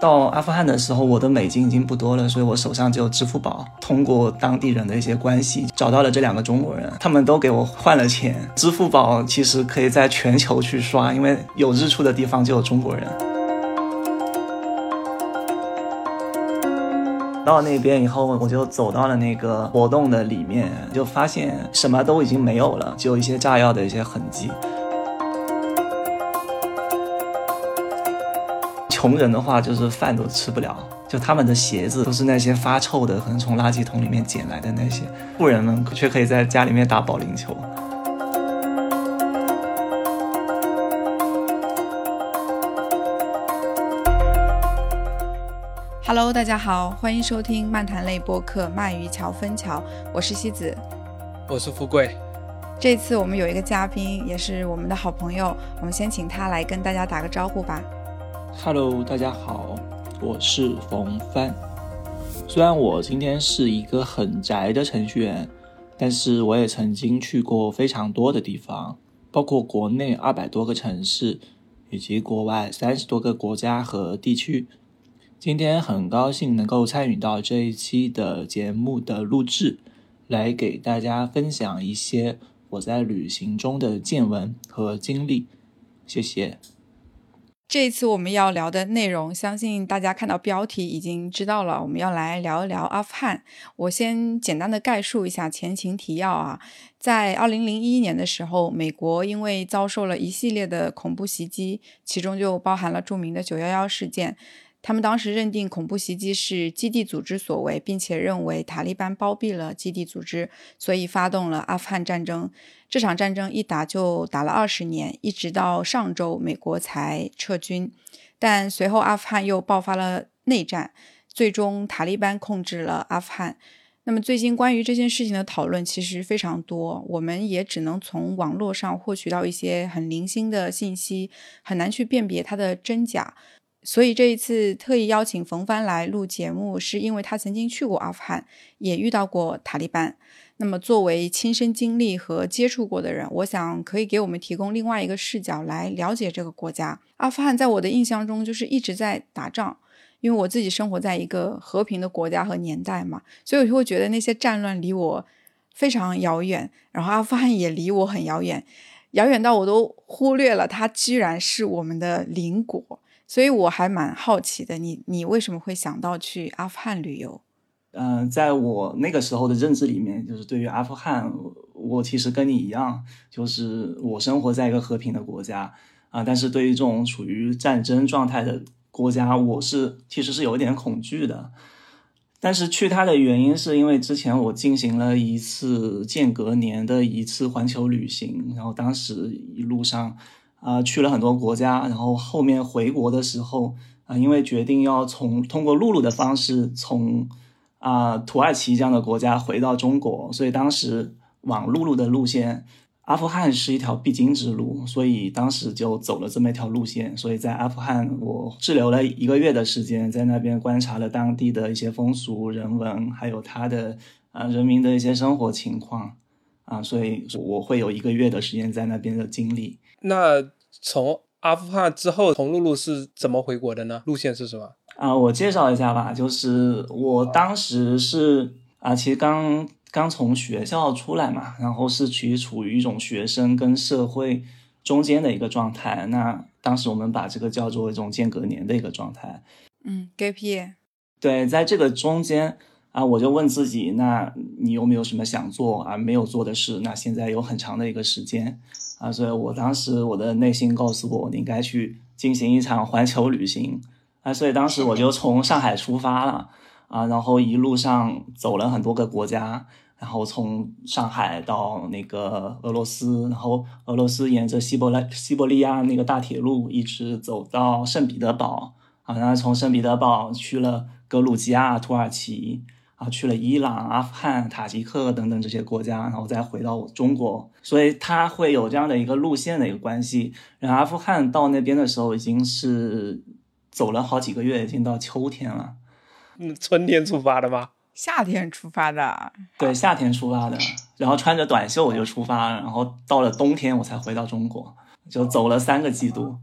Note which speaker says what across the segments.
Speaker 1: 到阿富汗的时候，我的美金已经不多了，所以我手上只有支付宝。通过当地人的一些关系，找到了这两个中国人，他们都给我换了钱。支付宝其实可以在全球去刷，因为有日出的地方就有中国人。到那边以后，我就走到了那个活动的里面，就发现什么都已经没有了，只有一些炸药的一些痕迹。穷人的话就是饭都吃不了，就他们的鞋子都是那些发臭的，可能从垃圾桶里面捡来的那些。富人们却可以在家里面打保龄球。
Speaker 2: Hello，大家好，欢迎收听漫谈类播客《鳗鱼桥分桥》，我是西子，
Speaker 3: 我是富贵。
Speaker 2: 这次我们有一个嘉宾，也是我们的好朋友，我们先请他来跟大家打个招呼吧。
Speaker 4: Hello，大家好，我是冯帆。虽然我今天是一个很宅的程序员，但是我也曾经去过非常多的地方，包括国内二百多个城市，以及国外三十多个国家和地区。今天很高兴能够参与到这一期的节目的录制，来给大家分享一些我在旅行中的见闻和经历。谢谢。
Speaker 2: 这一次我们要聊的内容，相信大家看到标题已经知道了。我们要来聊一聊阿富汗。我先简单的概述一下前情提要啊。在二零零一年的时候，美国因为遭受了一系列的恐怖袭击，其中就包含了著名的九幺幺事件。他们当时认定恐怖袭击是基地组织所为，并且认为塔利班包庇了基地组织，所以发动了阿富汗战争。这场战争一打就打了二十年，一直到上周美国才撤军。但随后阿富汗又爆发了内战，最终塔利班控制了阿富汗。那么最近关于这件事情的讨论其实非常多，我们也只能从网络上获取到一些很零星的信息，很难去辨别它的真假。所以这一次特意邀请冯帆来录节目，是因为他曾经去过阿富汗，也遇到过塔利班。那么作为亲身经历和接触过的人，我想可以给我们提供另外一个视角来了解这个国家。阿富汗在我的印象中就是一直在打仗，因为我自己生活在一个和平的国家和年代嘛，所以我就会觉得那些战乱离我非常遥远，然后阿富汗也离我很遥远，遥远到我都忽略了它居然是我们的邻国。所以我还蛮好奇的，你你为什么会想到去阿富汗旅游？
Speaker 1: 嗯，在我那个时候的认知里面，就是对于阿富汗，我其实跟你一样，就是我生活在一个和平的国家啊，但是对于这种处于战争状态的国家，我是其实是有一点恐惧的。但是去它的原因是因为之前我进行了一次间隔年的一次环球旅行，然后当时一路上。啊，去了很多国家，然后后面回国的时候啊，因为决定要从通过陆路的方式从啊土耳其这样的国家回到中国，所以当时往陆路的路线，阿富汗是一条必经之路，所以当时就走了这么一条路线。所以在阿富汗，我滞留了一个月的时间，在那边观察了当地的一些风俗人文，还有他的啊人民的一些生活情况啊，所以我会有一个月的时间在那边的经历。
Speaker 3: 那从阿富汗之后，从露露是怎么回国的呢？路线是什么？
Speaker 1: 啊，我介绍一下吧。就是我当时是啊，其实刚刚从学校出来嘛，然后是处于处于一种学生跟社会中间的一个状态。那当时我们把这个叫做一种间隔年的一个状态。
Speaker 2: 嗯，gap year。
Speaker 1: 对，在这个中间啊，我就问自己，那你有没有什么想做而没有做的事？那现在有很长的一个时间。啊，所以我当时我的内心告诉我，你应该去进行一场环球旅行啊，所以当时我就从上海出发了啊，然后一路上走了很多个国家，然后从上海到那个俄罗斯，然后俄罗斯沿着西伯来西伯利亚那个大铁路一直走到圣彼得堡啊，然后从圣彼得堡去了格鲁吉亚、土耳其。啊，去了伊朗、阿富汗、塔吉克等等这些国家，然后再回到中国，所以它会有这样的一个路线的一个关系。然后阿富汗到那边的时候已经是走了好几个月，已经到秋天了。
Speaker 3: 嗯，春天出发的吗？
Speaker 2: 夏天出发的。
Speaker 1: 对，夏天出发的，然后穿着短袖我就出发，然后到了冬天我才回到中国，就走了三个季度。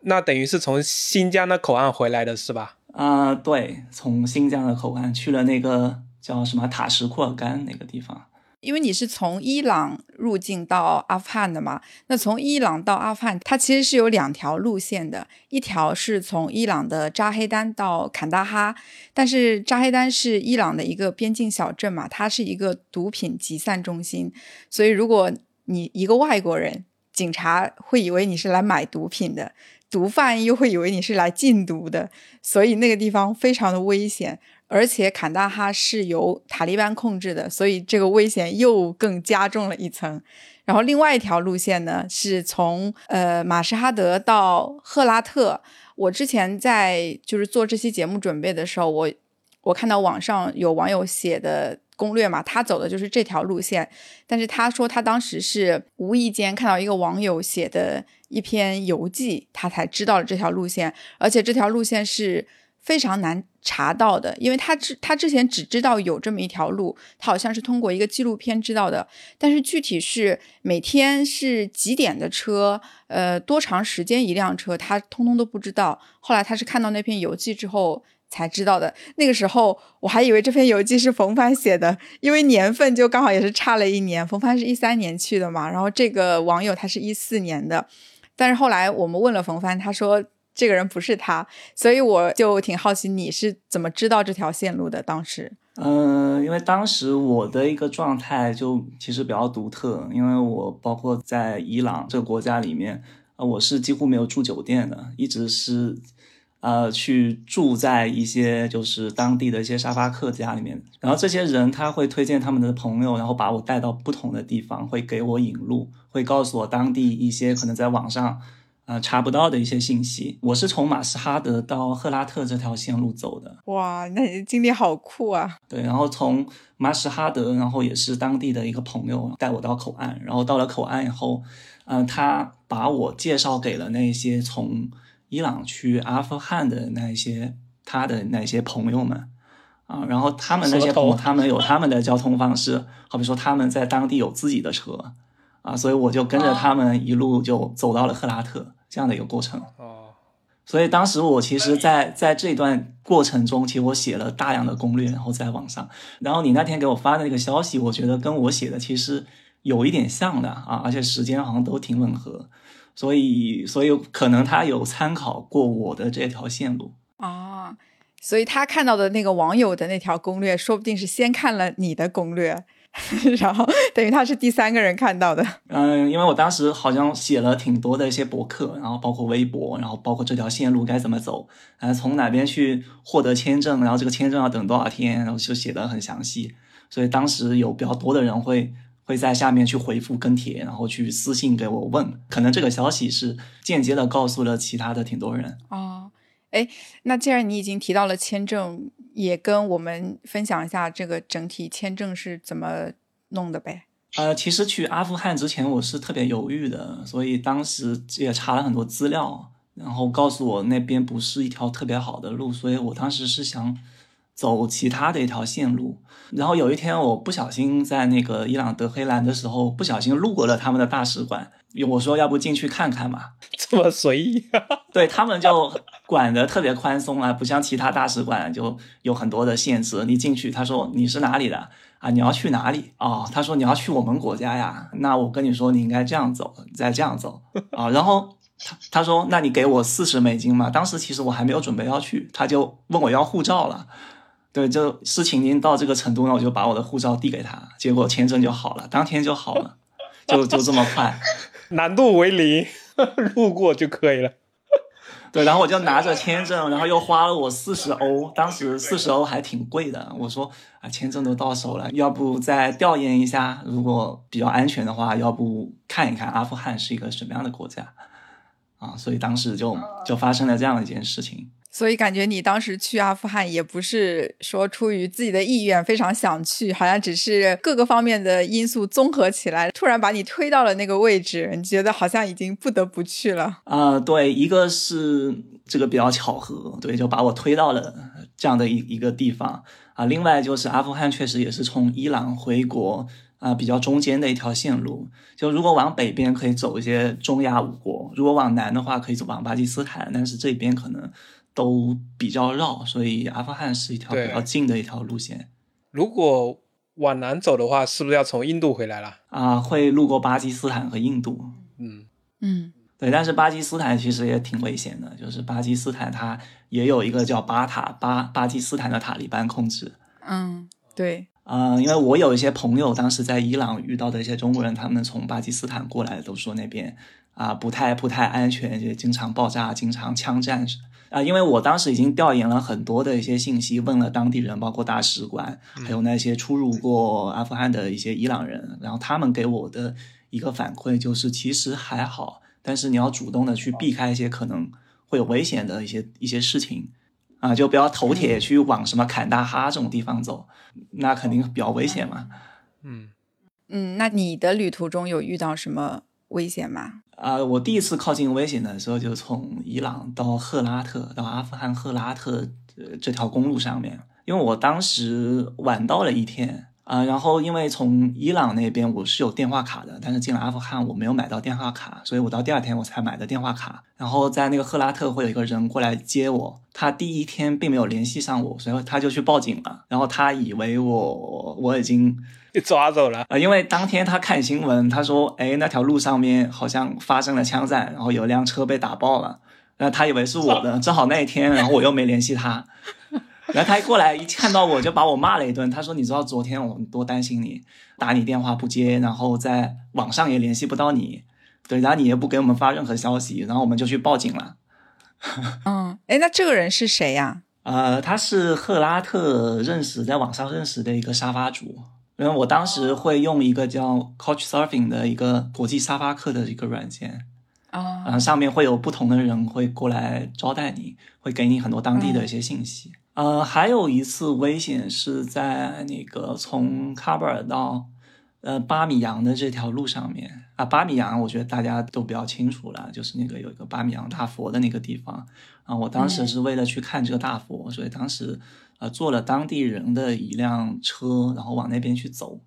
Speaker 3: 那等于是从新疆的口岸回来的是吧？
Speaker 1: 啊、对，从新疆的口岸去了那个叫什么塔什库尔干那个地方。
Speaker 2: 因为你是从伊朗入境到阿富汗的嘛，那从伊朗到阿富汗，它其实是有两条路线的，一条是从伊朗的扎黑丹到坎大哈，但是扎黑丹是伊朗的一个边境小镇嘛，它是一个毒品集散中心，所以如果你一个外国人，警察会以为你是来买毒品的，毒贩又会以为你是来禁毒的，所以那个地方非常的危险。而且坎大哈是由塔利班控制的，所以这个危险又更加重了一层。然后另外一条路线呢，是从呃马什哈德到赫拉特。我之前在就是做这期节目准备的时候，我我看到网上有网友写的攻略嘛，他走的就是这条路线。但是他说他当时是无意间看到一个网友写的一篇游记，他才知道了这条路线，而且这条路线是。非常难查到的，因为他之他之前只知道有这么一条路，他好像是通过一个纪录片知道的，但是具体是每天是几点的车，呃，多长时间一辆车，他通通都不知道。后来他是看到那篇游记之后才知道的。那个时候我还以为这篇游记是冯帆写的，因为年份就刚好也是差了一年。冯帆是一三年去的嘛，然后这个网友他是一四年的，但是后来我们问了冯帆，他说。这个人不是他，所以我就挺好奇你是怎么知道这条线路的。当时，
Speaker 1: 嗯，因为当时我的一个状态就其实比较独特，因为我包括在伊朗这个国家里面，呃，我是几乎没有住酒店的，一直是呃去住在一些就是当地的一些沙发客家里面。然后这些人他会推荐他们的朋友，然后把我带到不同的地方，会给我引路，会告诉我当地一些可能在网上。呃，查不到的一些信息。我是从马什哈德到赫拉特这条线路走的。
Speaker 2: 哇，那你的经历好酷啊！
Speaker 1: 对，然后从马什哈德，然后也是当地的一个朋友带我到口岸，然后到了口岸以后，嗯，他把我介绍给了那些从伊朗去阿富汗的那些他的那些朋友们啊，然后他们那些朋友，他们有他们的交通方式，好比说他们在当地有自己的车。啊，所以我就跟着他们一路就走到了赫拉特这样的一个过程。
Speaker 3: 哦，
Speaker 1: 所以当时我其实，在在这段过程中，其实我写了大量的攻略，然后在网上。然后你那天给我发的那个消息，我觉得跟我写的其实有一点像的啊，而且时间好像都挺吻合。所以，所以可能他有参考过我的这条线路
Speaker 2: 啊。所以他看到的那个网友的那条攻略，说不定是先看了你的攻略。然后等于他是第三个人看到的。
Speaker 1: 嗯，因为我当时好像写了挺多的一些博客，然后包括微博，然后包括这条线路该怎么走，呃，从哪边去获得签证，然后这个签证要等多少天，然后就写的很详细。所以当时有比较多的人会会在下面去回复跟帖，然后去私信给我问，可能这个消息是间接的告诉了其他的挺多人。
Speaker 2: 哦，哎，那既然你已经提到了签证。也跟我们分享一下这个整体签证是怎么弄的呗？
Speaker 1: 呃，其实去阿富汗之前我是特别犹豫的，所以当时也查了很多资料，然后告诉我那边不是一条特别好的路，所以我当时是想走其他的一条线路。然后有一天我不小心在那个伊朗德黑兰的时候，不小心路过了他们的大使馆，我说要不进去看看嘛？
Speaker 3: 这么随意？
Speaker 1: 对他们就。管得特别宽松啊，不像其他大使馆就有很多的限制。你进去，他说你是哪里的啊？你要去哪里哦？他说你要去我们国家呀。那我跟你说，你应该这样走，再这样走 啊。然后他他说，那你给我四十美金嘛。当时其实我还没有准备要去，他就问我要护照了。对，就事情已经到这个程度，了我就把我的护照递给他，结果签证就好了，当天就好了，就就这么快，
Speaker 3: 难度为零，路过就可以了。
Speaker 1: 对，然后我就拿着签证，然后又花了我四十欧，当时四十欧还挺贵的。我说啊，签证都到手了，要不再调研一下？如果比较安全的话，要不看一看阿富汗是一个什么样的国家？啊，所以当时就就发生了这样一件事情。
Speaker 2: 所以感觉你当时去阿富汗也不是说出于自己的意愿非常想去，好像只是各个方面的因素综合起来，突然把你推到了那个位置，你觉得好像已经不得不去了。
Speaker 1: 啊，对，一个是这个比较巧合，对，就把我推到了这样的一一个地方啊。另外就是阿富汗确实也是从伊朗回国啊、比较中间的一条线路。就如果往北边可以走一些中亚五国，如果往南的话可以走往巴基斯坦，但是这边可能都比较绕，所以阿富汗是一条比较近的一条路线。
Speaker 3: 如果往南走的话，是不是要从印度回来了？
Speaker 1: 啊、会路过巴基斯坦和印度。
Speaker 3: 嗯，
Speaker 2: 嗯
Speaker 1: 对，但是巴基斯坦其实也挺危险的，就是巴基斯坦它也有一个叫巴塔巴巴基斯坦的塔利班控制。
Speaker 2: 嗯，对，
Speaker 1: 嗯、因为我有一些朋友当时在伊朗遇到的一些中国人，他们从巴基斯坦过来，都说那边啊、不太不太安全，就经常爆炸，经常枪战。啊、因为我当时已经调研了很多的一些信息，问了当地人，包括大使馆，还有那些出入过阿富汗的一些伊朗人，然后他们给我的一个反馈就是，其实还好，但是你要主动的去避开一些可能会有危险的一些一些事情。啊，就不要头铁去往什么坎大哈这种地方走，那肯定比较危险嘛。
Speaker 3: 嗯，
Speaker 2: 嗯，那你的旅途中有遇到什么危险吗？
Speaker 1: 啊、我第一次靠近危险的时候，就从伊朗到赫拉特，到阿富汗赫拉特呃这条公路上面，因为我当时晚到了一天啊、然后因为从伊朗那边我是有电话卡的，但是进了阿富汗我没有买到电话卡，所以我到第二天我才买的电话卡。然后在那个赫拉特会有一个人过来接我，他第一天并没有联系上我，所以他就去报警了。然后他以为我我已经
Speaker 3: 被 抓走了。
Speaker 1: 呃，因为当天他看新闻，他说，哎，那条路上面好像发生了枪战，然后有辆车被打爆了，然后他以为是我的，正好那一天，然后我又没联系他，然后他一过来一看到我就把我骂了一顿，他说，你知道昨天我多担心你，打你电话不接，然后在网上也联系不到你，对，然后你也不给我们发任何消息，然后我们就去报警了。
Speaker 2: 嗯，哎，那这个人是谁呀、
Speaker 1: 呃，他是赫拉特认识，在网上认识的一个沙发主。因为我当时会用一个叫 Couchsurfing 的一个国际沙发客的一个软件，
Speaker 2: 啊？
Speaker 1: 然后、上面会有不同的人会过来招待你，会给你很多当地的一些信息。呃，还有一次危险是在那个从喀布尔到呃巴米扬的这条路上面啊，巴米扬我觉得大家都比较清楚了，就是那个有一个巴米扬大佛的那个地方啊。我当时是为了去看这个大佛，所以当时呃坐了当地人的一辆车，然后往那边去走，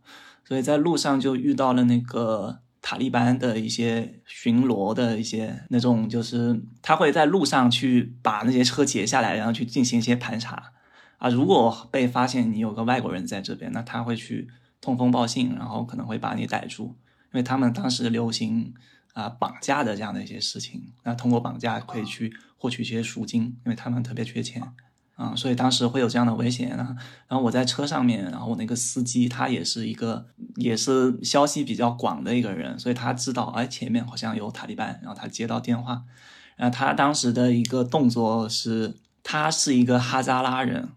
Speaker 1: 所以在路上就遇到了那个塔利班的一些巡逻的一些那种，就是他会在路上去把那些车截下来，然后去进行一些盘查啊。如果被发现你有个外国人在这边，那他会去通风报信，然后可能会把你逮住，因为他们当时流行啊绑架的这样的一些事情，那通过绑架可以去获取一些赎金，因为他们特别缺钱。啊，所以当时会有这样的危险啊。然后我在车上面，然后我那个司机他也是一个，也是消息比较广的一个人，所以他知道，哎，前面好像有塔利班，然后他接到电话，然后他当时的一个动作是，他是一个哈扎拉人，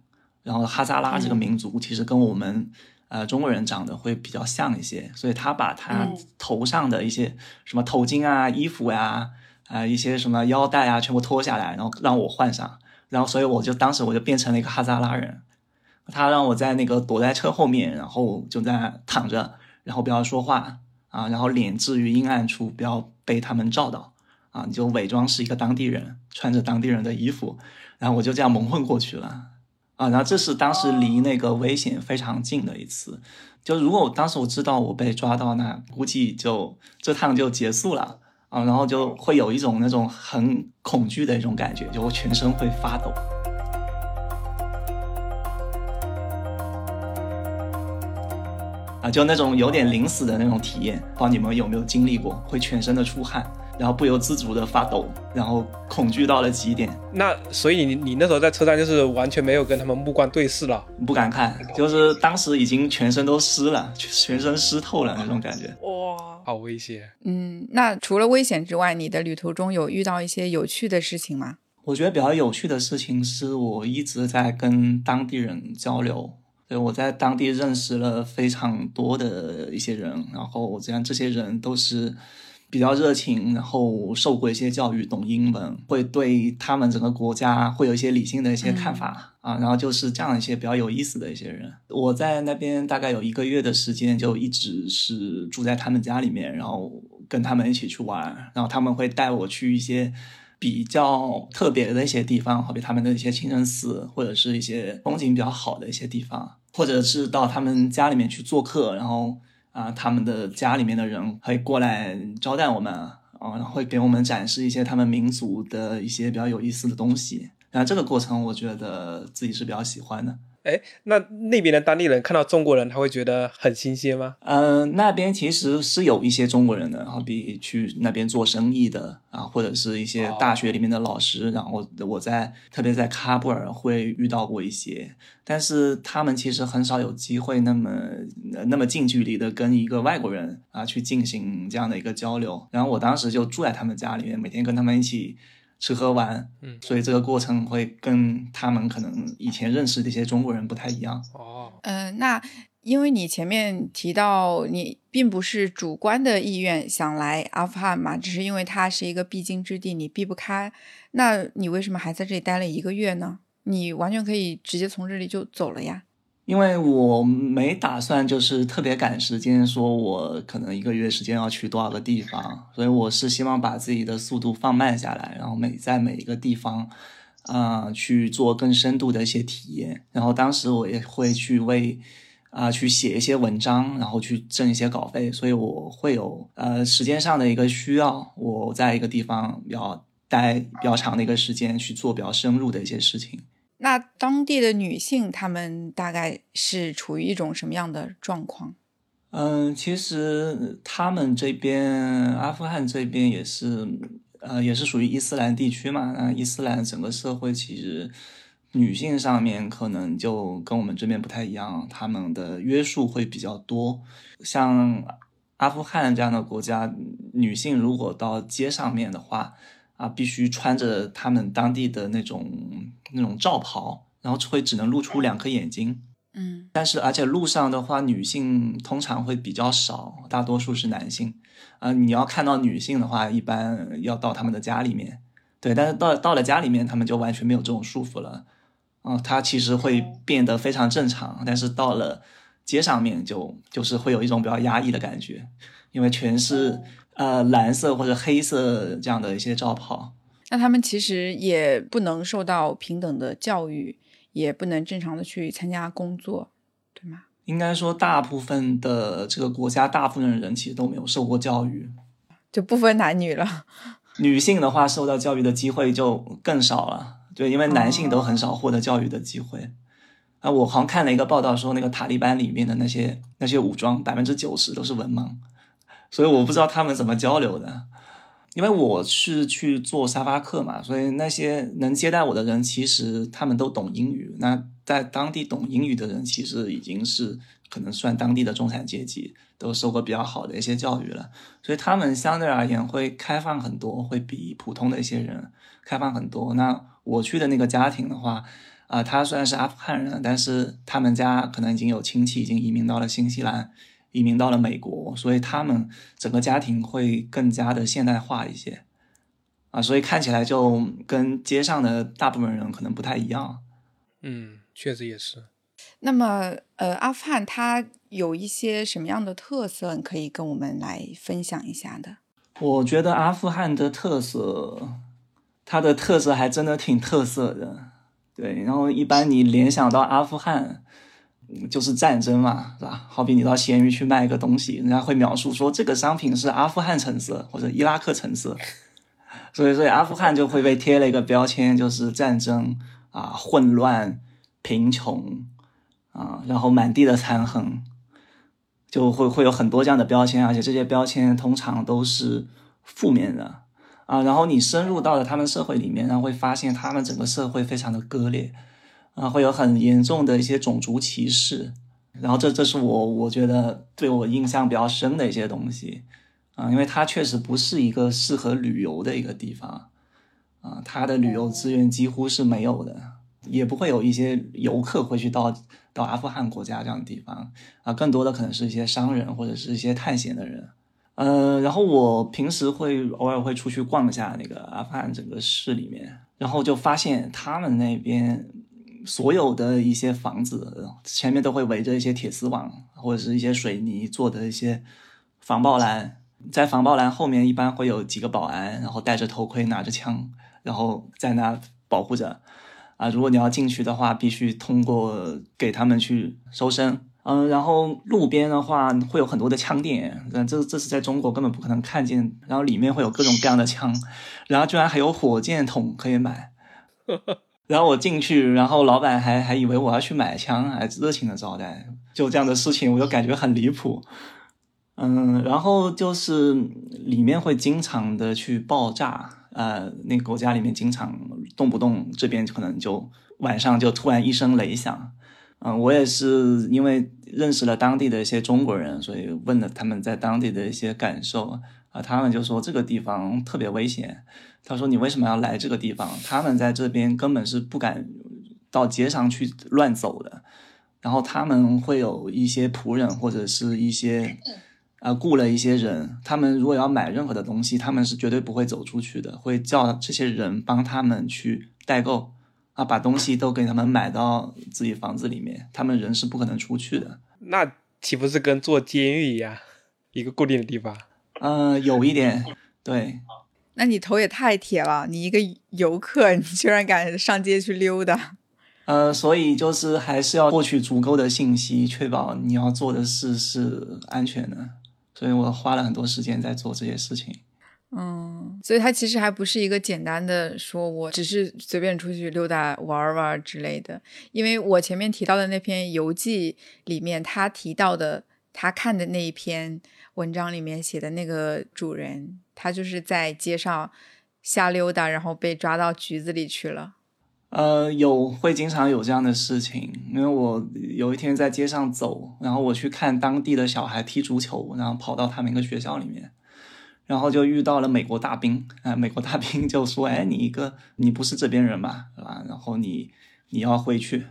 Speaker 1: 然后哈扎拉这个民族其实跟我们。呃，中国人长得会比较像一些，所以他把他
Speaker 2: 嗯
Speaker 1: 头上的一些什么头巾啊、衣服呀、啊、一些什么腰带啊，全部脱下来，然后让我换上。然后所以我就当时我就变成了一个哈扎拉人，他让我在那个躲在车后面，然后就在躺着，然后不要说话啊，然后脸置于阴暗处，不要被他们照到啊，你就伪装是一个当地人，穿着当地人的衣服，然后我就这样蒙混过去了啊，然后这是当时离那个危险非常近的一次，就如果我当时我知道我被抓到，那估计就这趟就结束了。啊，然后就会有一种那种很恐惧的一种感觉，就我全身会发抖。啊，就那种有点临死的那种体验，不知道你们有没有经历过？会全身的出汗，然后不由自主的发抖，然后恐惧到了极点，
Speaker 3: 那所以你你那时候在车站就是完全没有跟他们目光对视了。
Speaker 1: 不敢看，就是当时已经全身都湿了，全身湿透了那种感觉。
Speaker 3: 哇，好危险！
Speaker 2: 嗯，那除了危险之外，你的旅途中有遇到一些有趣的事情吗？
Speaker 1: 我觉得比较有趣的事情是我一直在跟当地人交流，对我在当地认识了非常多的一些人，然后我这样这些人都是比较热情，然后受过一些教育，懂英文，会对他们整个国家会有一些理性的一些看法、啊，然后就是这样一些比较有意思的一些人。我在那边大概有一个月的时间，就一直是住在他们家里面，然后跟他们一起去玩，然后他们会带我去一些。比较特别的一些地方，好比他们的一些清真寺，或者是一些风景比较好的一些地方，或者是到他们家里面去做客，然后啊，他们的家里面的人会过来招待我们啊，会给我们展示一些他们民族的一些比较有意思的东西。那这个过程，我觉得自己是比较喜欢的。
Speaker 3: 哎，那那边的当地人看到中国人，他会觉得很新鲜吗？
Speaker 1: 嗯，那边其实是有一些中国人的，好比去那边做生意的啊，或者是一些大学里面的老师。然后我在特别在喀布尔会遇到过一些，但是他们其实很少有机会那么那么近距离的跟一个外国人啊去进行这样的一个交流。然后我当时就住在他们家里面，每天跟他们一起。吃喝玩，
Speaker 3: 嗯，
Speaker 1: 所以这个过程会跟他们可能以前认识的一些中国人不太一样。
Speaker 3: 哦，
Speaker 2: 嗯，那因为你前面提到你并不是主观的意愿想来阿富汗嘛，只是因为它是一个必经之地，你避不开。那你为什么还在这里待了一个月呢？你完全可以直接从这里就走了呀。
Speaker 1: 因为我没打算就是特别赶时间，说我可能一个月时间要去多少个地方，所以我是希望把自己的速度放慢下来，然后每在每一个地方，啊，去做更深度的一些体验。然后当时我也会去为啊去写一些文章，然后去挣一些稿费，所以我会有呃时间上的一个需要，我在一个地方要待比较长的一个时间去做比较深入的一些事情。
Speaker 2: 那当地的女性，她们大概是处于一种什么样的状况？
Speaker 1: 嗯，其实他们这边阿富汗这边也是，呃，也是属于伊斯兰地区嘛。那伊斯兰整个社会其实女性上面可能就跟我们这边不太一样，他们的约束会比较多。像阿富汗这样的国家，女性如果到街上面的话，啊，必须穿着他们当地的那种那种罩袍，然后会只能露出两颗眼睛。
Speaker 2: 嗯，
Speaker 1: 但是而且路上的话，女性通常会比较少，大多数是男性。啊，你要看到女性的话，一般要到他们的家里面。对，但是到到了家里面，他们就完全没有这种束缚了。啊，他其实会变得非常正常，但是到了街上面，就就是会有一种比较压抑的感觉，因为全是。呃，蓝色或者黑色这样的一些罩袍，
Speaker 2: 那他们其实也不能受到平等的教育，也不能正常的去参加工作，对吗？
Speaker 1: 应该说，大部分的这个国家，大部分的人其实都没有受过教育，
Speaker 2: 就不分男女了。
Speaker 1: 女性的话，受到教育的机会就更少了，对，因为男性都很少获得教育的机会。啊，我好像看了一个报道说，那个塔利班里面的那些那些武装，百分之九十都是文盲。所以我不知道他们怎么交流的，因为我是去做沙发客嘛，所以那些能接待我的人其实他们都懂英语。那在当地懂英语的人，其实已经是可能算当地的中产阶级，都受过比较好的一些教育了，所以他们相对而言会开放很多，会比普通的一些人开放很多。那我去的那个家庭的话，啊，他虽然是阿富汗人，但是他们家可能已经有亲戚已经移民到了新西兰。移民到了美国，所以他们整个家庭会更加的现代化一些，啊，所以看起来就跟街上的大部分人可能不太一样。
Speaker 3: 嗯，确实也是。
Speaker 2: 那么，呃，阿富汗它有一些什么样的特色，可以跟我们来分享一下的？
Speaker 1: 我觉得阿富汗的特色，它的特色还真的挺特色的。对，然后一般你联想到阿富汗。就是战争嘛，是吧？好比你到闲鱼去卖一个东西，人家会描述说这个商品是阿富汗橙色或者伊拉克橙色，所以所以阿富汗就会被贴了一个标签，就是战争啊、混乱、贫穷啊，然后满地的残痕，就会会有很多这样的标签，而且这些标签通常都是负面的啊。然后你深入到了他们社会里面，然后会发现他们整个社会非常的割裂。啊，会有很严重的一些种族歧视，然后这这是我我觉得对我印象比较深的一些东西。啊，因为它确实不是一个适合旅游的一个地方。啊，它的旅游资源几乎是没有的，也不会有一些游客会去到到阿富汗国家这样的地方。啊，更多的可能是一些商人或者是一些探险的人，呃，然后我平时会偶尔会出去逛一下那个阿富汗整个市里面，然后就发现他们那边。所有的一些房子前面都会围着一些铁丝网或者是一些水泥做的一些防爆栏，在防爆栏后面一般会有几个保安，然后戴着头盔拿着枪，然后在那保护着。啊，如果你要进去的话，必须通过给他们去搜身嗯，然后路边的话会有很多的枪店，这这是在中国根本不可能看见。然后里面会有各种各样的枪，然后居然还有火箭筒可以买。然后我进去，然后老板还还以为我要去买枪，还热情的招待。就这样的事情，我就感觉很离谱。嗯，然后就是里面会经常的去爆炸，呃，那国家里面经常动不动这边可能就晚上就突然一声雷响。嗯，我也是因为认识了当地的一些中国人，所以问了他们在当地的一些感受啊，他们就说这个地方特别危险。他说你为什么要来这个地方？他们在这边根本是不敢到街上去乱走的，然后他们会有一些仆人或者是一些。啊，雇了一些人，他们如果要买任何的东西，他们是绝对不会走出去的，会叫这些人帮他们去代购，啊，把东西都给他们买到自己房子里面，他们人是不可能出去的。
Speaker 3: 那岂不是跟坐监狱一样，一个固定的地方？
Speaker 1: 嗯，有一点，对。
Speaker 2: 那你头也太铁了，你一个游客，你居然敢上街去溜达？
Speaker 1: 呃，所以就是还是要获取足够的信息，确保你要做的事是安全的。所以我花了很多时间在做这些事情。
Speaker 2: 嗯，所以它其实还不是一个简单的说，我只是随便出去溜达玩玩之类的。因为我前面提到的那篇游记里面，他提到的他看的那一篇文章里面写的那个主人，他就是在街上瞎溜达，然后被抓到局子里去了。
Speaker 1: 呃，有会经常有这样的事情，因为我有一天在街上走，然后我去看当地的小孩踢足球，然后跑到他们一个学校里面，然后就遇到了美国大兵，啊，美国大兵就说：“哎，你一个你不是这边人嘛，对吧？然后你你要回去，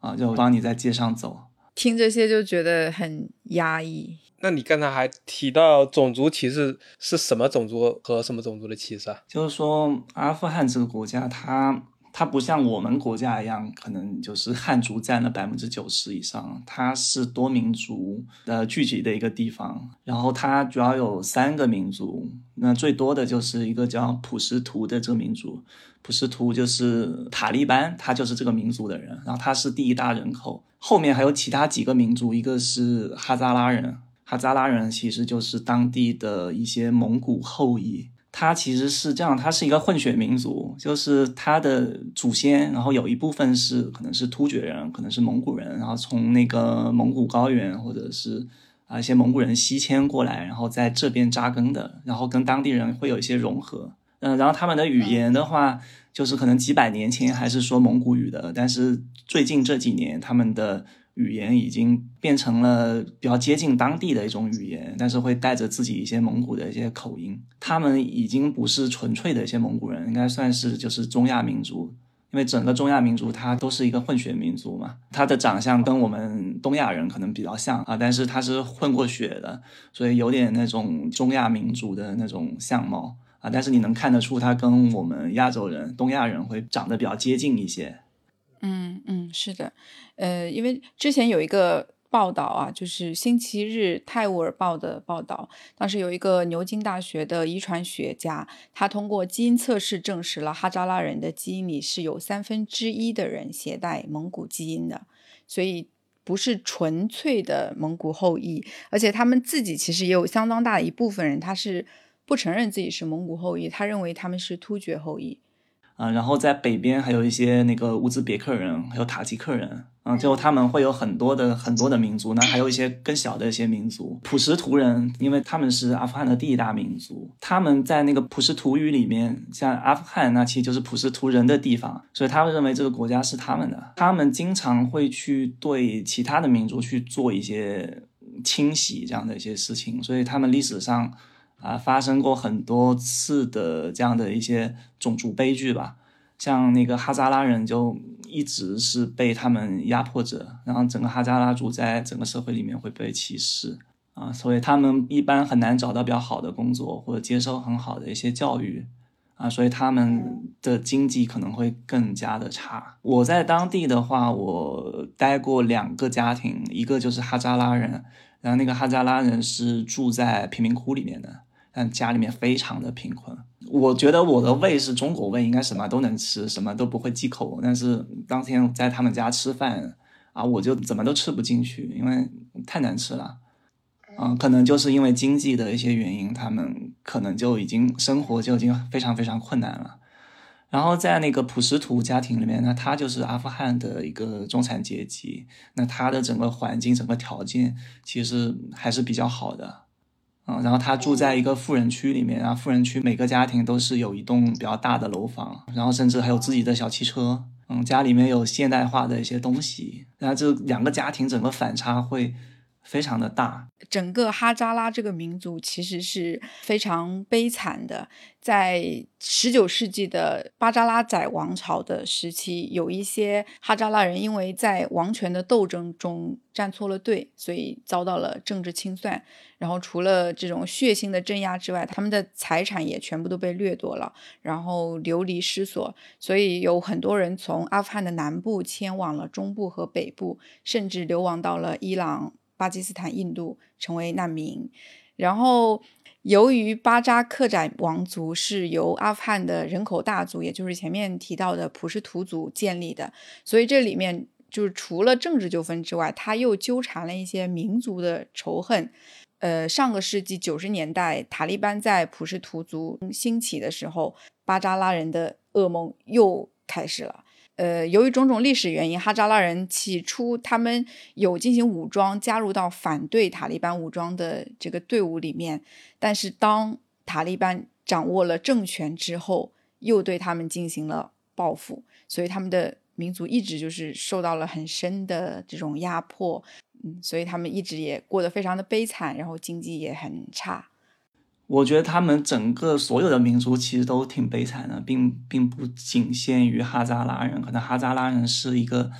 Speaker 1: 啊，就帮你在街上走。”
Speaker 2: 听这些就觉得很压抑。
Speaker 3: 那你刚才还提到种族歧视是什么种族和什么种族的歧视啊？
Speaker 1: 就是说阿富汗这个国家，它。它不像我们国家一样，可能就是汉族占了百分之九十以上，它是多民族的聚集的一个地方。然后它主要有三个民族，那最多的就是一个叫普什图的这个民族，普什图就是塔利班，他就是这个民族的人，然后他是第一大人口。后面还有其他几个民族，一个是哈扎拉人，哈扎拉人其实就是当地的一些蒙古后裔。他其实是这样，他是一个混血民族，就是他的祖先，然后有一部分是可能是突厥人，可能是蒙古人，然后从那个蒙古高原或者是啊一些蒙古人西迁过来，然后在这边扎根的，然后跟当地人会有一些融合。嗯，然后他们的语言的话，就是可能几百年前还是说蒙古语的，但是最近这几年他们的。语言已经变成了比较接近当地的一种语言，但是会带着自己一些蒙古的一些口音。他们已经不是纯粹的一些蒙古人，应该算是就是中亚民族，因为整个中亚民族它都是一个混血民族嘛。他的长相跟我们东亚人可能比较像啊，但是他是混过血的，所以有点那种中亚民族的那种相貌啊。但是你能看得出他跟我们亚洲人、东亚人会长得比较接近一些。
Speaker 2: 嗯嗯，是的，呃，因为之前有一个报道啊，就是《星期日泰晤尔报》的报道，当时有一个牛津大学的遗传学家，他通过基因测试证实了哈扎拉人的基因里是有三分之一的人携带蒙古基因的，所以不是纯粹的蒙古后裔，而且他们自己其实也有相当大的一部分人，他是不承认自己是蒙古后裔，他认为他们是突厥后裔。
Speaker 1: 啊，然后在北边还有一些那个乌兹别克人，还有塔吉克人，啊，就他们会有很多的很多的民族，那还有一些更小的一些民族，普什图人，因为他们是阿富汗的第一大民族，他们在那个普什图语里面，像阿富汗那其实就是普什图人的地方，所以他们认为这个国家是他们的，他们经常会去对其他的民族去做一些清洗这样的一些事情，所以他们历史上。啊，发生过很多次的这样的一些种族悲剧吧，像那个哈扎拉人就一直是被他们压迫着，然后整个哈扎拉族在整个社会里面会被歧视啊，所以他们一般很难找到比较好的工作或者接受很好的一些教育啊，所以他们的经济可能会更加的差。我在当地的话，我待过两个家庭，一个就是哈扎拉人，然后那个哈扎拉人是住在贫民窟里面的。但家里面非常的贫困，我觉得我的胃是中国胃，应该什么都能吃，什么都不会忌口。但是当天在他们家吃饭，啊，我就怎么都吃不进去，因为太难吃了。嗯，可能就是因为经济的一些原因，他们可能就已经生活就已经非常非常困难了。然后在那个普什图家庭里面，那他就是阿富汗的一个中产阶级，那他的整个环境、整个条件其实还是比较好的。嗯，然后他住在一个富人区里面，然后富人区每个家庭都是有一栋比较大的楼房，然后甚至还有自己的小汽车。嗯，家里面有现代化的一些东西，然后这两个家庭整个反差会。非常的大，
Speaker 2: 整个哈扎拉这个民族其实是非常悲惨的。在十九世纪的巴扎拉宰王朝的时期，有一些哈扎拉人因为在王权的斗争中站错了队，所以遭到了政治清算。然后除了这种血腥的镇压之外，他们的财产也全部都被掠夺了，然后流离失所。所以有很多人从阿富汗的南部迁往了中部和北部，甚至流亡到了伊朗。巴基斯坦、印度成为难民，然后由于巴扎克宰王族是由阿富汗的人口大族，也就是前面提到的普什图族建立的，所以这里面就是除了政治纠纷之外，他又纠缠了一些民族的仇恨。呃，上个世纪九十年代，塔利班在普什图族兴起的时候，巴扎拉人的噩梦又开始了。呃，由于种种历史原因，哈扎拉人起初他们有进行武装，加入到反对塔利班武装的这个队伍里面。但是当塔利班掌握了政权之后，又对他们进行了报复，所以他们的民族一直就是受到了很深的这种压迫，嗯，所以他们一直也过得非常的悲惨，然后经济也很差。
Speaker 1: 我觉得他们整个所有的民族其实都挺悲惨的，并并不仅限于哈扎拉人，可能哈扎拉人是一个，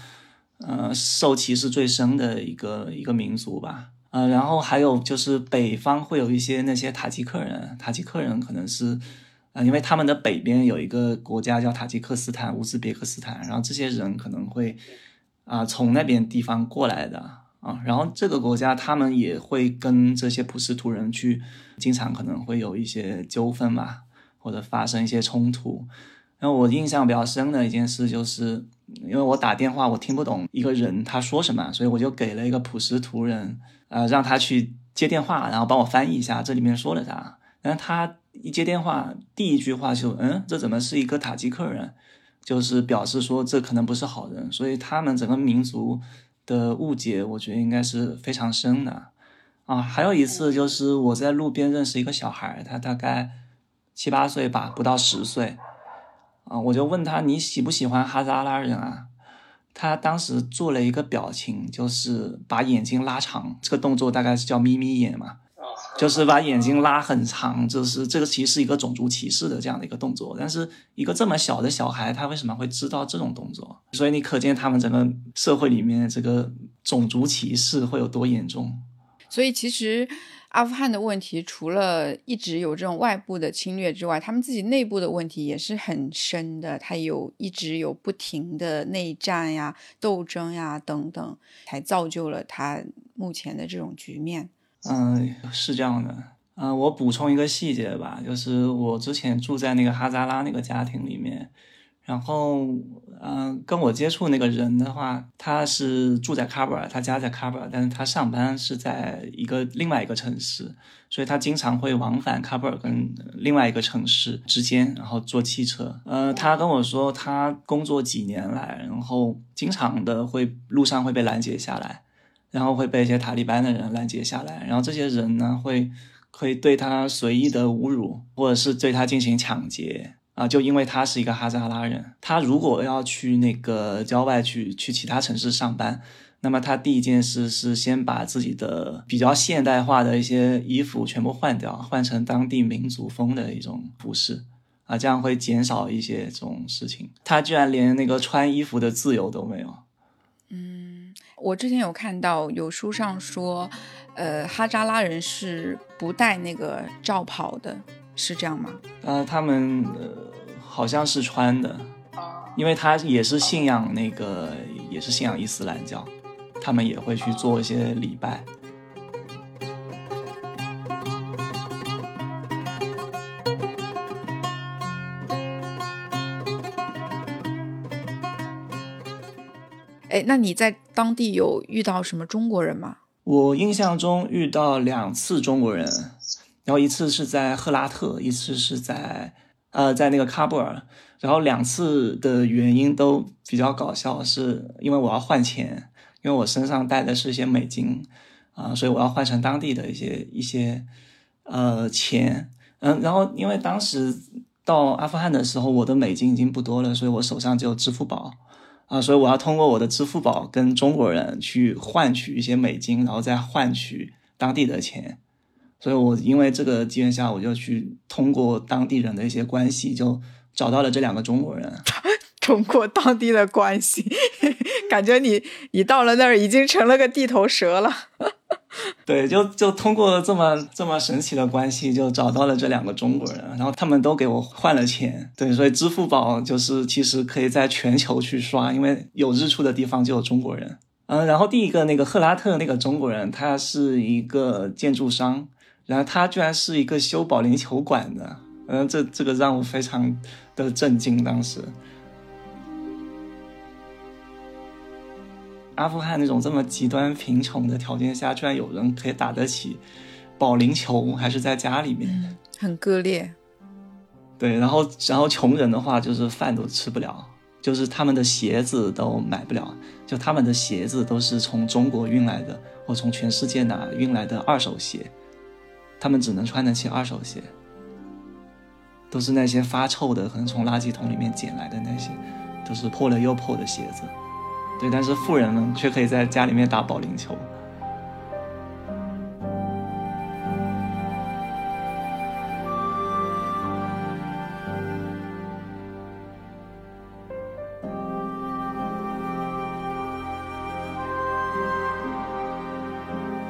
Speaker 1: 呃，受歧视最深的一个一个民族吧。呃，然后还有就是北方会有一些那些塔吉克人，塔吉克人可能是，呃，因为他们的北边有一个国家叫塔吉克斯坦、乌兹别克斯坦，然后这些人可能会，啊，从那边地方过来的。啊，然后这个国家他们也会跟这些普什图人去，经常可能会有一些纠纷吧，或者发生一些冲突。然后我印象比较深的一件事就是，因为我打电话我听不懂一个人他说什么，所以我就给了一个普什图人，呃，让他去接电话，然后帮我翻译一下这里面说了啥。然后他一接电话，第一句话就，嗯，这怎么是一个塔吉克人？就是表示说这可能不是好人，所以他们整个民族。的误解，我觉得应该是非常深的啊。还有一次，就是我在路边认识一个小孩，他大概七八岁吧，不到十岁啊。我就问他：“你喜不喜欢哈扎拉人啊？”他当时做了一个表情，就是把眼睛拉长，这个动作大概是叫眯眯眼嘛。就是把眼睛拉很长，就是这个其实是一个种族歧视的这样的一个动作。但是一个这么小的小孩，他为什么会知道这种动作？所以你可见他们整个社会里面这个种族歧视会有多严重。
Speaker 2: 所以其实阿富汗的问题，除了一直有这种外部的侵略之外，他们自己内部的问题也是很深的。他有一直有不停的内战呀、斗争呀等等，才造就了他目前的这种局面。
Speaker 1: 嗯，是这样的。嗯，我补充一个细节吧，就是我之前住在那个哈扎拉那个家庭里面，然后，嗯，跟我接触那个人的话，他是住在喀布尔，他家在喀布尔，但是他上班是在一个另外一个城市，所以他经常会往返喀布尔跟另外一个城市之间，然后坐汽车。呃，他跟我说，他工作几年来，然后经常的会路上会被拦截下来。然后会被一些塔利班的人拦截下来，然后这些人呢会会对他随意的侮辱，或者是对他进行抢劫啊，就因为他是一个哈扎拉人，他如果要去那个郊外去去其他城市上班，那么他第一件事是先把自己的比较现代化的一些衣服全部换掉，换成当地民族风的一种服饰啊，这样会减少一些这种事情。他居然连那个穿衣服的自由都没有，
Speaker 2: 我之前有看到有书上说，呃，哈扎拉人是不戴那个罩袍的，是这样吗？
Speaker 1: 呃，他们呃好像是穿的，因为他也是信仰那个，也是信仰伊斯兰教，他们也会去做一些礼拜。
Speaker 2: 哎，那你在当地有遇到什么中国人吗？
Speaker 1: 我印象中遇到两次中国人，然后一次是在赫拉特，一次是在呃在那个喀布尔，然后两次的原因都比较搞笑，是因为我要换钱，因为我身上带的是一些美金啊、所以我要换成当地的一些一些呃钱，嗯，然后因为当时到阿富汗的时候，我的美金已经不多了，所以我手上只有支付宝。啊，所以我要通过我的支付宝跟中国人去换取一些美金，然后再换取当地的钱。所以我因为这个机缘下，我就去通过当地人的一些关系，就找到了这两个中国人。
Speaker 2: 通过当地的关系，感觉你你到了那儿已经成了个地头蛇了。
Speaker 1: 对，就就通过这么这么神奇的关系，就找到了这两个中国人，然后他们都给我换了钱。对，所以支付宝就是其实可以在全球去刷，因为有日出的地方就有中国人。嗯，然后第一个那个赫拉特那个中国人，他是一个建筑商，然后他居然是一个修保龄球馆的，嗯，这这个让我非常的震惊，当时。阿富汗那种这么极端贫穷的条件下，居然有人可以打得起保龄球，还是在家里面。
Speaker 2: 很割裂。
Speaker 1: 对，然后然后穷人的话就是饭都吃不了，就是他们的鞋子都买不了，就他们的鞋子都是从中国运来的，或从全世界哪运来的二手鞋，他们只能穿得起二手鞋，都是那些发臭的，可能从垃圾桶里面捡来的那些，都是破了又破的鞋子。对，但是富人们却可以在家里面打保龄球。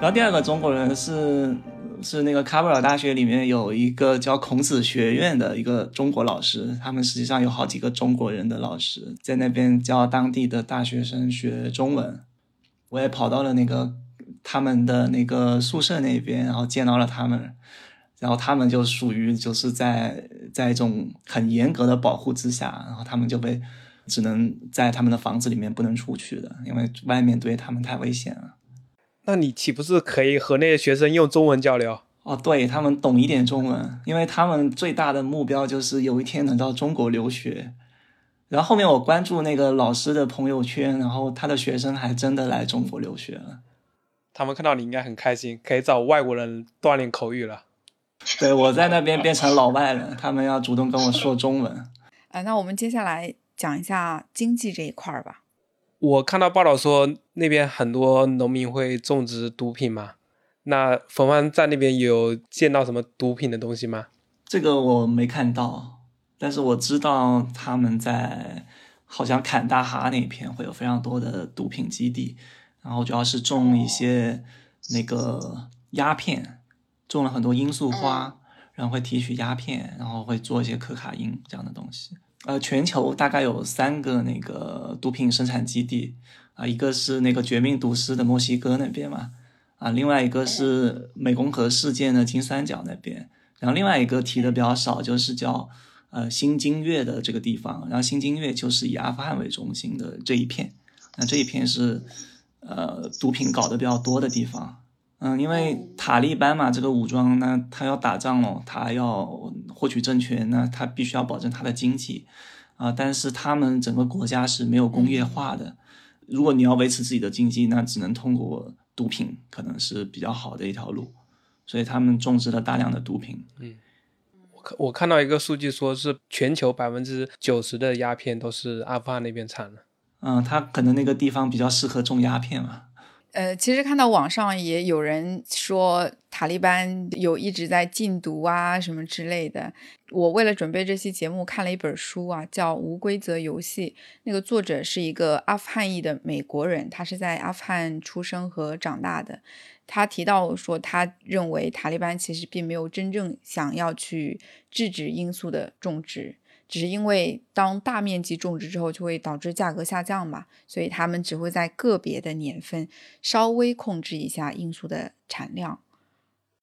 Speaker 1: 然后第二个中国人是是那个喀布尔大学里面有一个叫孔子学院的一个中国老师，他们实际上有好几个中国人的老师在那边教当地的大学生学中文。我也跑到了那个他们的那个宿舍那边，然后见到了他们，然后他们就属于就是在在一种很严格的保护之下，然后他们就被只能在他们的房子里面不能出去的，因为外面对他们太危险了。
Speaker 3: 那你岂不是可以和那些学生用中文交流？
Speaker 1: 哦，对他们懂一点中文，因为他们最大的目标就是有一天能到中国留学。然后后面我关注那个老师的朋友圈，然后他的学生还真的来中国留学了。
Speaker 3: 他们看到你应该很开心，可以找外国人锻炼口语了。
Speaker 1: 对我在那边变成老外了，他们要主动跟我说中文。
Speaker 2: 啊，那我们接下来讲一下经济这一块儿吧。
Speaker 3: 我看到报道说那边很多农民会种植毒品嘛，那冯帆在那边有见到什么毒品的东西吗？
Speaker 1: 这个我没看到，但是我知道他们在好像坎大哈那片会有非常多的毒品基地，然后主要是种一些那个鸦片，种了很多罂粟花，然后会提取鸦片，然后会做一些可卡因这样的东西。呃，全球大概有三个那个毒品生产基地啊，一个是那个绝命毒师的墨西哥那边嘛，啊，另外一个是湄公河事件的金三角那边，然后另外一个提的比较少，就是叫呃新金月的这个地方，然后新金月就是以阿富汗为中心的这一片，那这一片是呃毒品搞得比较多的地方。嗯，因为塔利班嘛，这个武装，那他要打仗喽，他要获取政权，那他必须要保证他的经济，啊，但是他们整个国家是没有工业化的，如果你要维持自己的经济，那只能通过毒品，可能是比较好的一条路，所以他们种植了大量的毒品。
Speaker 3: 我看我看到一个数据，说是全球百分之九十的鸦片都是阿富汗那边产的。
Speaker 1: 嗯，他可能那个地方比较适合种鸦片嘛。
Speaker 2: 呃，其实看到网上也有人说塔利班有一直在禁毒啊什么之类的。我为了准备这期节目看了一本书啊，叫《无规则游戏》，那个作者是一个阿富汗裔的美国人，他是在阿富汗出生和长大的。他提到说，他认为塔利班其实并没有真正想要去制止罂粟的种植。只是因为当大面积种植之后，就会导致价格下降嘛，所以他们只会在个别的年份稍微控制一下罂粟的产量。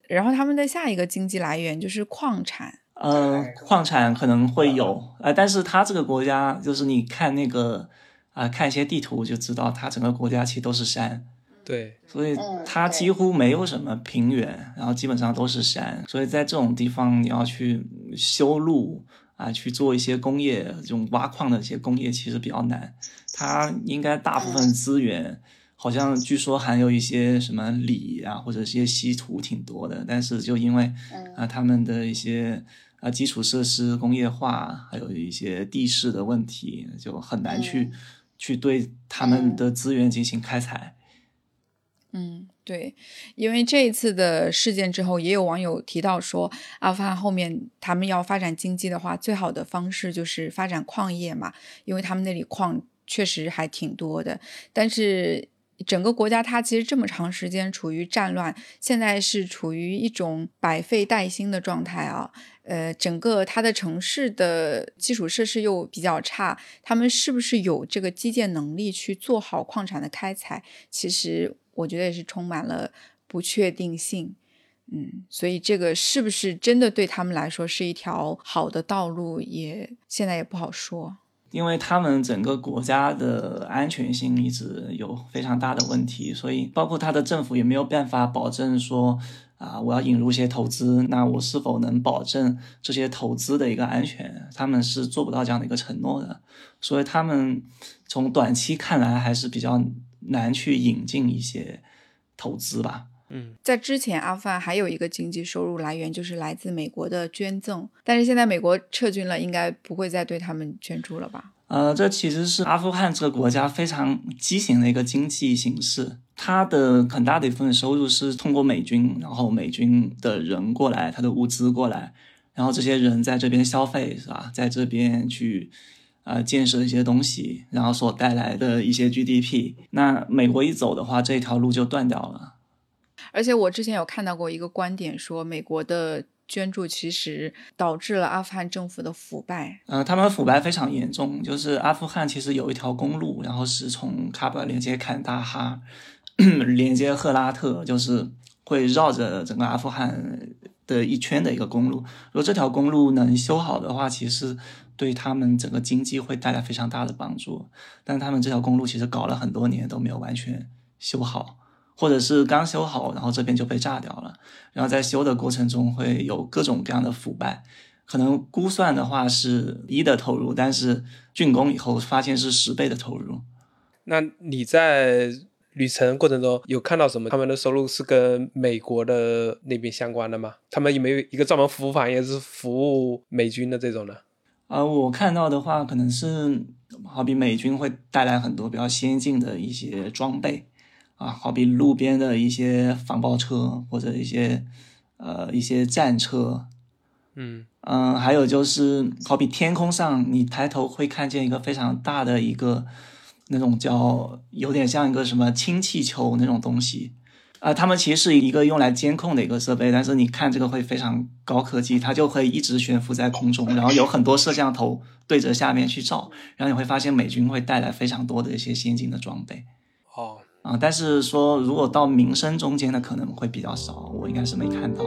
Speaker 2: 然后他们的下一个经济来源就是矿产。
Speaker 1: 呃，矿产可能会有，呃，但是它这个国家就是你看那个啊、看一些地图就知道，它整个国家其实都是山。
Speaker 3: 对，
Speaker 1: 所以它几乎没有什么平原，然后基本上都是山，所以在这种地方你要去修路啊，去做一些工业这种挖矿的一些工业，其实比较难。它应该大部分资源，好像据说含有一些什么锂啊，或者一些稀土挺多的，但是就因为
Speaker 5: 嗯
Speaker 1: 啊他们的一些啊基础设施工业化，还有一些地势的问题，就很难去、
Speaker 5: 嗯
Speaker 1: 去对他们的资源进行开采。
Speaker 2: 嗯，对，因为这一次的事件之后，也有网友提到说，阿富汗后面他们要发展经济的话，最好的方式就是发展矿业嘛，因为他们那里矿确实还挺多的。但是整个国家它其实这么长时间处于战乱，现在是处于一种百废待兴的状态啊。呃，整个它的城市的基础设施又比较差，他们是不是有这个基建能力去做好矿产的开采？其实我觉得也是充满了不确定性。嗯，所以这个是不是真的对他们来说是一条好的道路，也现在也不好说。
Speaker 1: 因为他们整个国家的安全性一直有非常大的问题，所以包括他的政府也没有办法保证说啊，我要引入一些投资，那我是否能保证这些投资的一个安全？他们是做不到这样的一个承诺的，所以他们从短期看来还是比较难去引进一些投资吧。
Speaker 3: 嗯，
Speaker 2: 在之前，阿富汗还有一个经济收入来源就是来自美国的捐赠，但是现在美国撤军了，应该不会再对他们捐助了吧？
Speaker 1: 呃，这其实是阿富汗这个国家非常畸形的一个经济形式。它的很大的一部分收入是通过美军，然后美军的人过来，他的物资过来，然后这些人在这边消费，是吧？在这边去呃建设一些东西，然后所带来的一些 GDP。那美国一走的话，这条路就断掉了。
Speaker 2: 而且我之前有看到过一个观点说，美国的捐助其实导致了阿富汗政府的腐败。
Speaker 1: 呃，他们腐败非常严重，就是阿富汗其实有一条公路，然后是从喀布尔连接坎大哈，连接赫拉特，就是会绕着整个阿富汗的一圈的一个公路。如果这条公路能修好的话，其实对他们整个经济会带来非常大的帮助。但他们这条公路其实搞了很多年都没有完全修好，或者是刚修好，然后这边就被炸掉了。然后在修的过程中会有各种各样的腐败。可能估算的话是一的投入，但是竣工以后发现是十倍的投入。
Speaker 3: 那你在旅程过程中有看到什么？他们的收入是跟美国的那边相关的吗？他们有没有一个专门服务行业是服务美军的这种呢？
Speaker 1: 啊，我看到的话，可能是好比美军会带来很多比较先进的一些装备啊，好比路边的一些防爆车或者一些呃一些战车，
Speaker 3: 嗯
Speaker 1: 嗯，还有就是好比天空上，你抬头会看见一个非常大的一个那种叫有点像一个什么氢气球那种东西。啊，他们其实是一个用来监控的一个设备，但是你看这个会非常高科技，它就会一直悬浮在空中，然后有很多摄像头对着下面去照，然后你会发现美军会带来非常多的一些先进的装备
Speaker 3: 哦，
Speaker 1: 啊，但是说如果到民生中间的可能会比较少，我应该是没看到。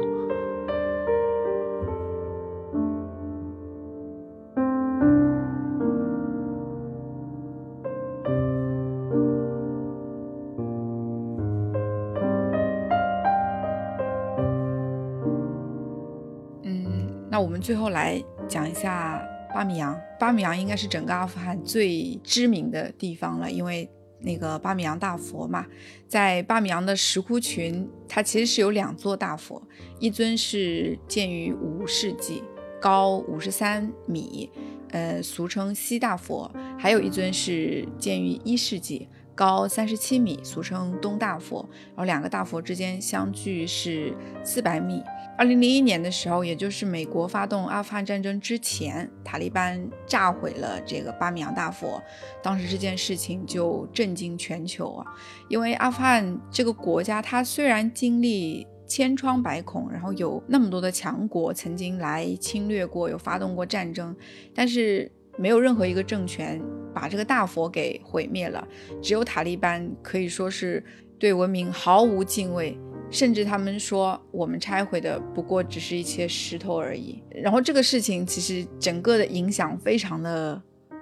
Speaker 2: 我们最后来讲一下巴米扬。巴米扬应该是整个阿富汗最知名的地方了，因为那个巴米扬大佛嘛，在巴米扬的石窟群，它其实是有两座大佛，一尊是建于五世纪，高五十三米，呃，俗称西大佛；还有一尊是建于一世纪。高三十七米，俗称东大佛，然后两个大佛之间相距是四百米。二零零一年的时候，也就是美国发动阿富汗战争之前，塔利班炸毁了这个巴米扬大佛。当时这件事情就震惊全球啊！因为阿富汗这个国家，它虽然经历千疮百孔，然后有那么多的强国曾经来侵略过，有发动过战争，但是没有任何一个政权把这个大佛给毁灭了。只有塔利班可以说是对文明毫无敬畏。甚至他们说，我们拆毁的不过只是一些石头而已。然后这个事情其实整个的影响非常的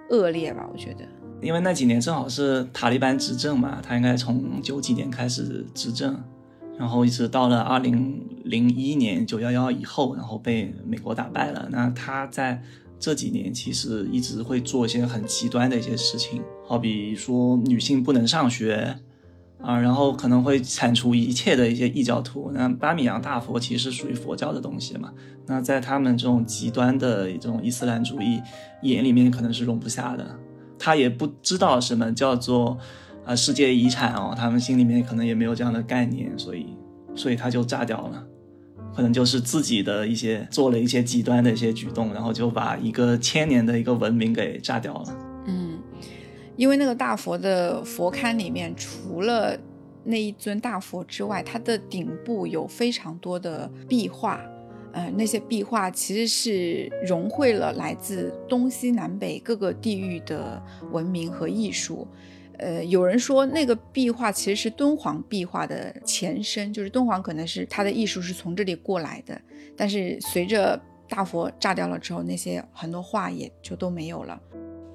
Speaker 2: 恶劣吧，我觉得。
Speaker 1: 因为那几年正好是塔利班执政嘛，他应该从九几年开始执政，然后一直到了二零零一年九幺幺以后，然后被美国打败了。那他在这几年其实一直会做一些很极端的一些事情，好比说女性不能上学啊，然后可能会铲除一切的一些异教徒。那巴米扬大佛其实属于佛教的东西嘛，那在他们这种极端的这种伊斯兰主义眼里面可能是容不下的。他也不知道什么叫做啊世界遗产哦，他们心里面可能也没有这样的概念，所以所以他就炸掉了。可能就是自己的一些做了一些极端的一些举动，然后就把一个千年的一个文明给炸掉了。
Speaker 2: 嗯，因为那个大佛的佛龛里面，除了那一尊大佛之外，它的顶部有非常多的壁画。呃，那些壁画其实是融汇了来自东西南北各个地域的文明和艺术。呃，有人说那个壁画其实是敦煌壁画的前身，就是敦煌可能是它的艺术是从这里过来的。但是随着大佛炸掉了之后，那些很多画也就都没有了。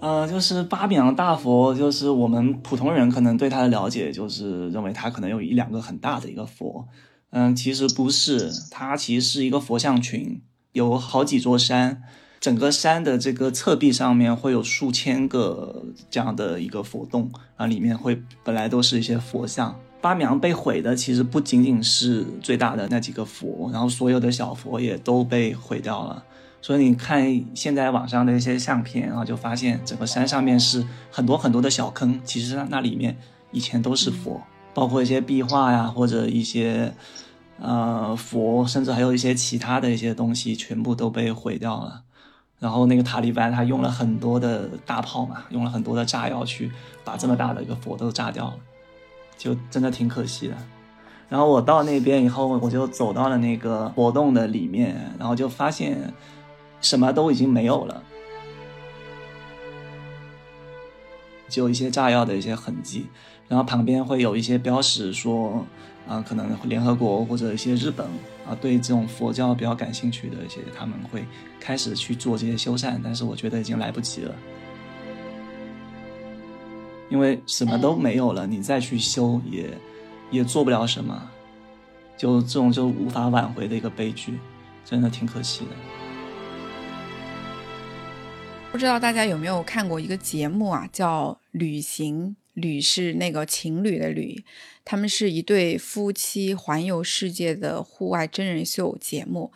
Speaker 1: 呃，就是巴比昂大佛，就是我们普通人可能对它的了解，就是认为它可能有一两个很大的一个佛。嗯，其实不是，它其实是一个佛像群，有好几座山。整个山的这个侧壁上面会有数千个这样的一个佛洞啊，里面会本来都是一些佛像。巴米扬被毁的其实不仅仅是最大的那几个佛，然后所有的小佛也都被毁掉了。所以你看现在网上的一些相片，然后就发现整个山上面是很多很多的小坑，其实那里面以前都是佛，包括一些壁画呀，或者一些呃佛，甚至还有一些其他的一些东西，全部都被毁掉了。然后那个塔利班他用了很多的大炮嘛，用了很多的炸药去把这么大的一个佛都炸掉了，就真的挺可惜的。然后我到那边以后，我就走到了那个佛洞的里面，然后就发现什么都已经没有了，就一些炸药的一些痕迹。然后旁边会有一些标识说。啊，可能联合国或者一些日本啊，对这种佛教比较感兴趣的一些，他们会开始去做这些修缮，但是我觉得已经来不及了，因为什么都没有了，你再去修也也做不了什么，就这种就无法挽回的一个悲剧，真的挺可惜的。
Speaker 2: 不知道大家有没有看过一个节目啊，叫《旅行》。旅是那个情侣的旅，他们是一对夫妻环游世界的户外真人秀节目。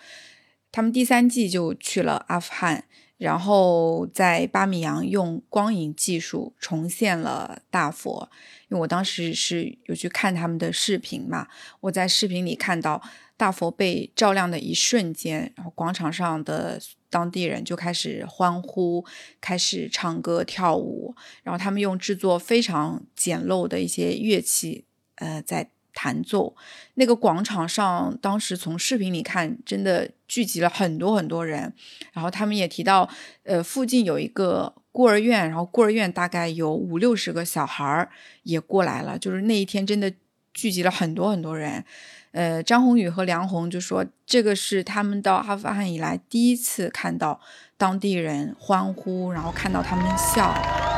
Speaker 2: 他们第三季就去了阿富汗，然后在巴米扬用光影技术重现了大佛。因为我当时是有去看他们的视频嘛，我在视频里看到大佛被照亮的一瞬间，然后广场上的。当地人就开始欢呼，开始唱歌跳舞，然后他们用制作非常简陋的一些乐器，呃，在弹奏。那个广场上，当时从视频里看，真的聚集了很多很多人。然后他们也提到，呃，附近有一个孤儿院，然后孤儿院大概有五六十个小孩儿也过来了，就是那一天真的聚集了很多很多人。呃，张宏宇和梁红就说，这个是他们到阿富汗以来第一次看到当地人欢呼，然后看到他们笑。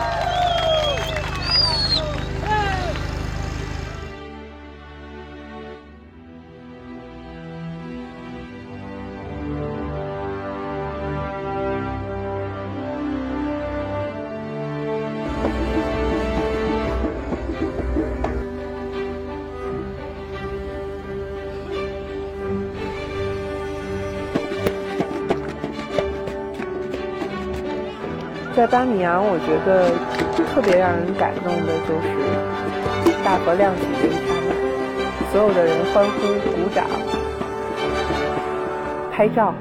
Speaker 5: 在巴米扬，我觉得特别让人感动的就是大佛亮起的一刹那，所有的人欢呼、鼓掌、拍照，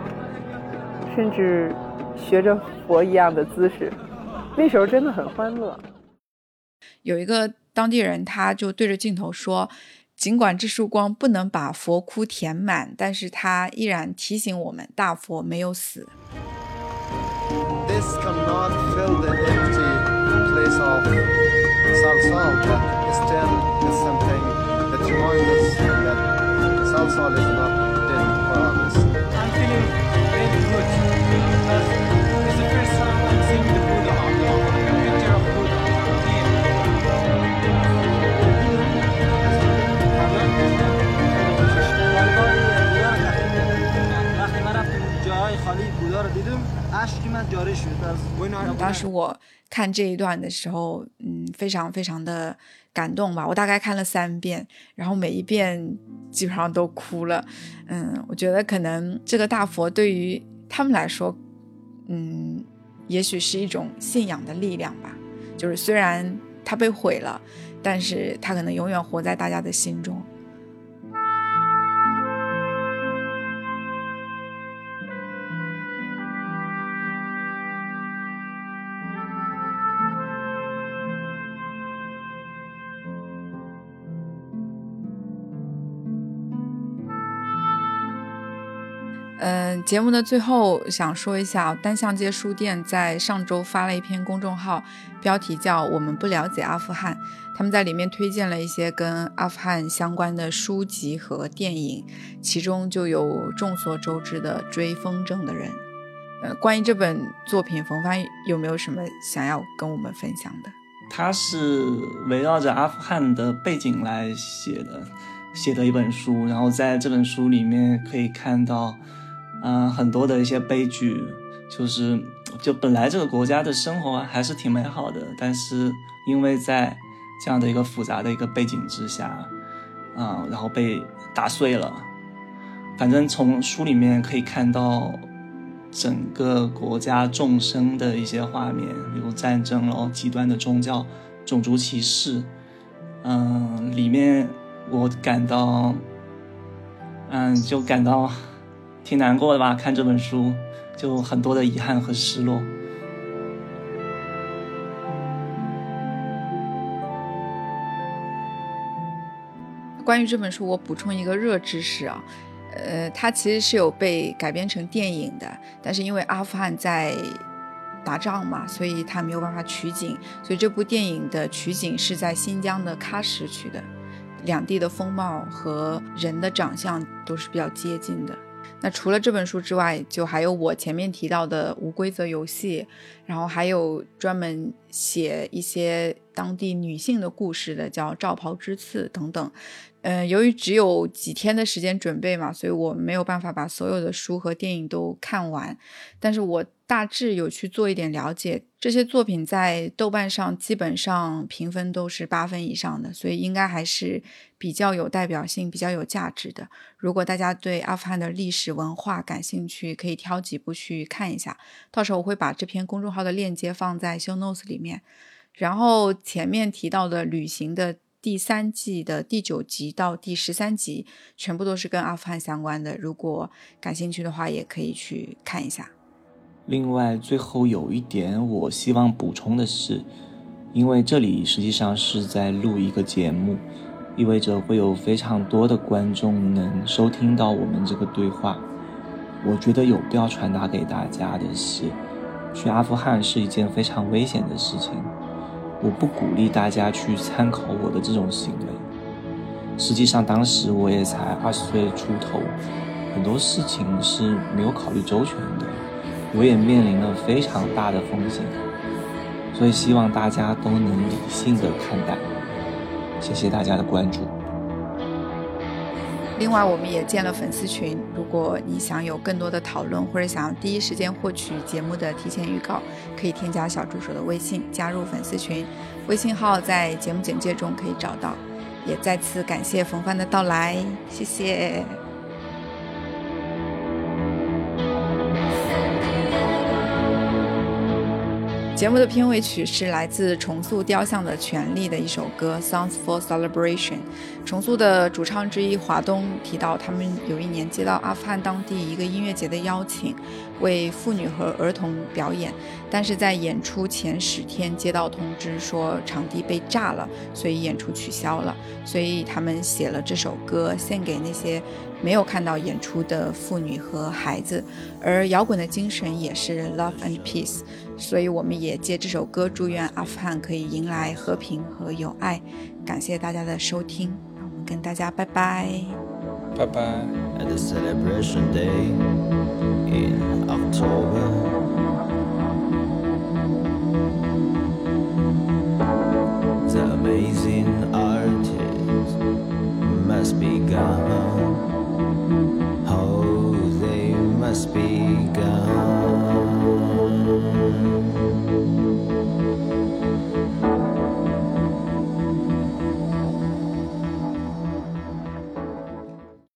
Speaker 5: 甚至学着佛一样的姿势，那时候真的很欢乐。
Speaker 2: 有一个当地人，他就对着镜头说：“尽管这束光不能把佛窟填满，但是他依然提醒我们，大佛没有死。”
Speaker 6: this cannot fill the empty place of Salsal, but still is something that reminds us that Salsal is not dead for us.
Speaker 7: I'm feeling very good. Because it's the first time I'm seeing the of here. خالی بودا رو دیدم
Speaker 2: 当时我看这一段的时候，嗯，非常非常的感动吧。我大概看了三遍，然后每一遍基本上都哭了。嗯，我觉得可能这个大佛对于他们来说，嗯，也许是一种信仰的力量吧。就是虽然它被毁了，但是它可能永远活在大家的心中。嗯，节目的最后想说一下，单向街书店在上周发了一篇公众号，标题叫“我们不了解阿富汗”。他们在里面推荐了一些跟阿富汗相关的书籍和电影，其中就有众所周知的《追风筝的人》。呃，关于这本作品，冯帆有没有什么想要跟我们分享的？
Speaker 1: 它是围绕着阿富汗的背景来写的，写的一本书。然后在这本书里面可以看到。嗯，很多的一些悲剧，就是就本来这个国家的生活还是挺美好的，但是因为在这样的一个复杂的一个背景之下，啊，然后被打碎了。反正从书里面可以看到整个国家众生的一些画面，比如战争然后极端的宗教、种族歧视。嗯，里面我感到，嗯，就感到。挺难过的吧？看这本书，就很多的遗憾和失落。
Speaker 2: 关于这本书，我补充一个热知识啊，呃，它其实是有被改编成电影的，但是因为阿富汗在打仗嘛，所以它没有办法取景，所以这部电影的取景是在新疆的喀什取的，两地的风貌和人的长相都是比较接近的。那除了这本书之外，就还有我前面提到的无规则游戏，然后还有专门写一些当地女性的故事的，叫《罩袍之刺》等等。嗯，由于只有几天的时间准备嘛，所以我没有办法把所有的书和电影都看完。但是我大致有去做一点了解，这些作品在豆瓣上基本上评分都是八分以上的，所以应该还是比较有代表性、比较有价值的。如果大家对阿富汗的历史文化感兴趣，可以挑几部去看一下。到时候我会把这篇公众号的链接放在 show notes 里面。然后前面提到的旅行的。第三季的第九集到第十三集，全部都是跟阿富汗相关的。如果感兴趣的话，也可以去看一下。
Speaker 4: 另外，最后有一点我希望补充的是，因为这里实际上是在录一个节目，意味着会有非常多的观众能收听到我们这个对话。我觉得有必要传达给大家的是，去阿富汗是一件非常危险的事情。我不鼓励大家去参考我的这种行为。实际上，当时我也才二十岁出头，很多事情是没有考虑周全的，我也面临了非常大的风险。所以，希望大家都能理性的看待。谢谢大家的关注。
Speaker 2: 另外，我们也建了粉丝群。如果你想有更多的讨论，或者想要第一时间获取节目的提前预告，可以添加小助手的微信加入粉丝群，微信号在节目简介中可以找到。也再次感谢冯帆的到来，谢谢。节目的片尾曲是来自重塑雕像的权利的一首歌《Songs for Celebration》。重塑的主唱之一华东提到，他们有一年接到阿富汗当地一个音乐节的邀请，为妇女和儿童表演，但是在演出前十天接到通知说场地被炸了，所以演出取消了。所以他们写了这首歌，献给那些没有看到演出的妇女和孩子。而摇滚的精神也是 Love and Peace。所以我们也借这首歌祝愿阿富汗可以迎来和平和友爱感谢大家的收听我们跟大家拜拜
Speaker 3: 拜拜
Speaker 8: at the celebration day in october the amazing artist must begun must begun Música